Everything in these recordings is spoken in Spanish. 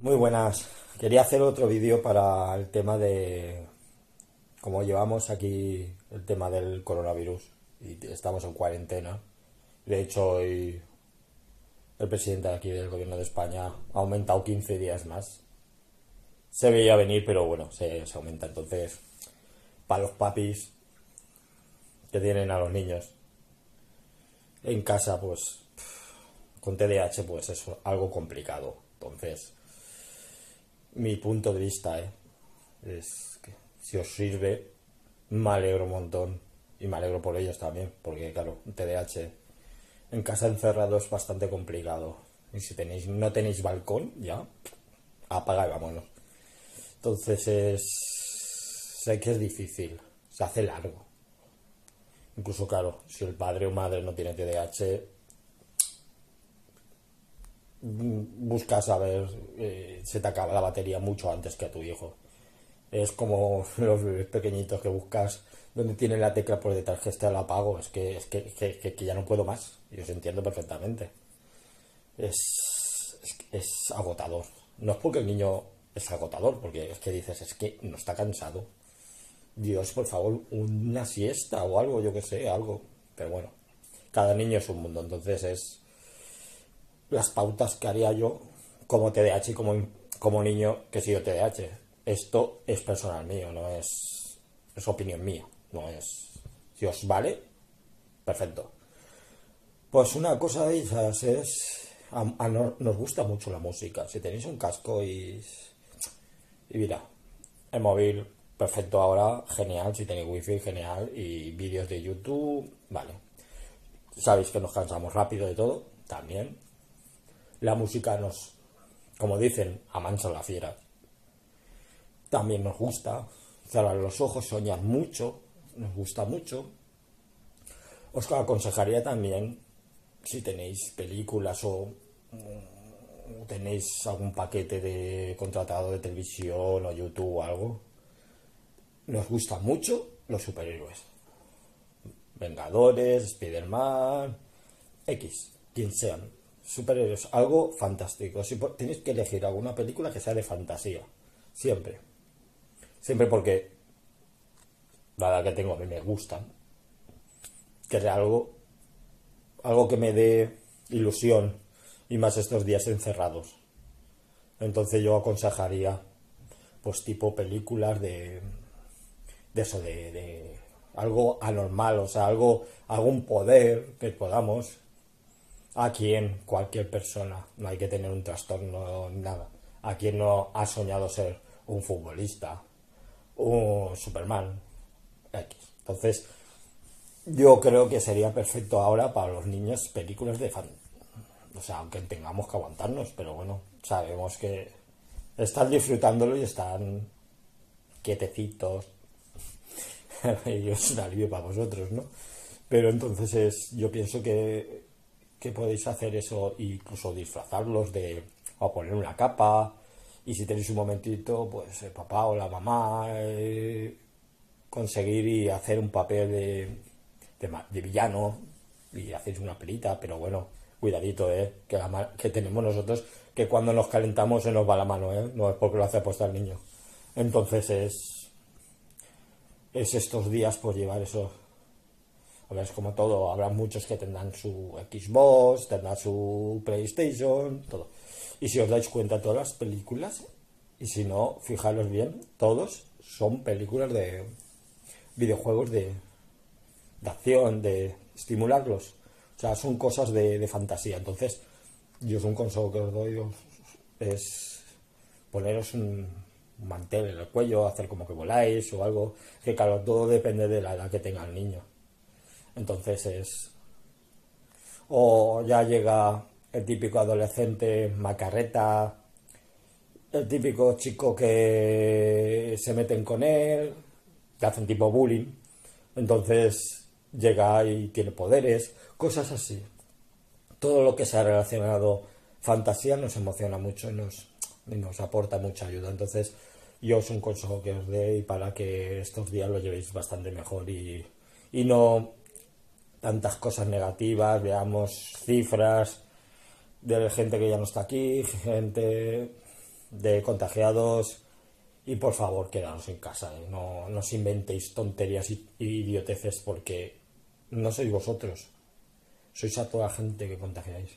Muy buenas. Quería hacer otro vídeo para el tema de cómo llevamos aquí el tema del coronavirus y estamos en cuarentena. De hecho, hoy el presidente aquí del gobierno de España ha aumentado 15 días más. Se veía venir, pero bueno, se, se aumenta. Entonces, para los papis que tienen a los niños en casa, pues con TDAH, pues es algo complicado. Entonces, mi punto de vista ¿eh? es que si os sirve, me alegro un montón y me alegro por ellos también, porque claro, TDAH en casa encerrado es bastante complicado. Y si tenéis, no tenéis balcón, ya, apaga y vámonos. Entonces es, sé que es difícil, se hace largo. Incluso, claro, si el padre o madre no tiene TDAH, buscas saber, eh, se te acaba la batería mucho antes que a tu hijo. Es como los bebés pequeñitos que buscas donde tiene la tecla por detrás que está el apago. Es que, es que, que, que ya no puedo más. Y os entiendo perfectamente. Es, es, es agotador. No es porque el niño es agotador, porque es que dices, es que no está cansado. Dios, por favor, una siesta o algo, yo que sé, algo. Pero bueno, cada niño es un mundo, entonces es las pautas que haría yo como TDAH y como, como niño que he sido TDAH. Esto es personal mío, no es, es opinión mía, no es... Si os vale, perfecto. Pues una cosa de esas es... A, no, nos gusta mucho la música. Si tenéis un casco y... Y mira, el móvil, perfecto ahora, genial. Si tenéis wifi, genial. Y vídeos de YouTube, vale. Sabéis que nos cansamos rápido de todo, también. La música nos, como dicen, amansa la fiera. También nos gusta. Cerrar los ojos, soñar mucho, nos gusta mucho. Os aconsejaría también, si tenéis películas o tenéis algún paquete de contratado de televisión o YouTube o algo, nos gustan mucho los superhéroes. Vengadores, Spider-Man, X, quien sean. Superhéroes, algo fantástico. Si que elegir alguna película que sea de fantasía, siempre. Siempre porque, nada que tengo, a mí me gustan. Que sea algo, algo que me dé ilusión y más estos días encerrados. Entonces yo aconsejaría, pues tipo películas de, de eso, de, de algo anormal, o sea, algo, algún poder que podamos a quien cualquier persona, no hay que tener un trastorno nada, a quien no ha soñado ser un futbolista, un Superman, X. Entonces, yo creo que sería perfecto ahora para los niños películas de fan, o sea, aunque tengamos que aguantarnos, pero bueno, sabemos que están disfrutándolo y están quietecitos. y es un alivio para vosotros, ¿no? Pero entonces es, yo pienso que, que podéis hacer eso, incluso disfrazarlos de, o poner una capa, y si tenéis un momentito, pues el papá o la mamá, eh, conseguir y hacer un papel de, de, de villano, y hacéis una pelita, pero bueno, cuidadito, ¿eh? Que, la, que, tenemos nosotros, que cuando nos calentamos se nos va la mano, ¿eh? No es porque lo hace apostar el niño. Entonces es, es estos días por llevar eso. Como todo, habrá muchos que tendrán su Xbox, tendrán su PlayStation, todo. Y si os dais cuenta, todas las películas, y si no, fijaros bien, todos son películas de videojuegos de, acción, de estimularlos. O sea, son cosas de, de fantasía. Entonces, yo es un consejo que os doy es poneros un, mantel en el cuello, hacer como que voláis o algo. Que claro, todo depende de la edad que tenga el niño. Entonces es... O ya llega el típico adolescente macarreta, el típico chico que se meten con él, que hacen tipo bullying. Entonces llega y tiene poderes, cosas así. Todo lo que se ha relacionado fantasía nos emociona mucho y nos, y nos aporta mucha ayuda. Entonces, yo es un consejo que os doy para que estos días lo llevéis bastante mejor y, y no tantas cosas negativas, veamos cifras de gente que ya no está aquí, gente de contagiados y por favor quedaros en casa, ¿eh? no, no os inventéis tonterías y, idioteces porque no sois vosotros, sois a toda la gente que contagiáis.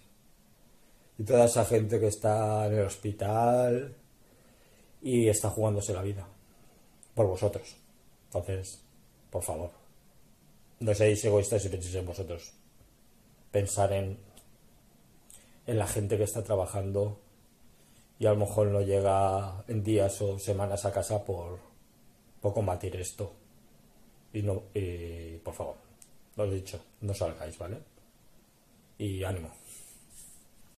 Y toda esa gente que está en el hospital y está jugándose la vida por vosotros. Entonces, por favor, no seáis egoístas y penséis en vosotros. Pensar en, en la gente que está trabajando y a lo mejor no llega en días o semanas a casa por, por combatir esto. Y no, y, por favor, lo he dicho, no salgáis, ¿vale? Y ánimo.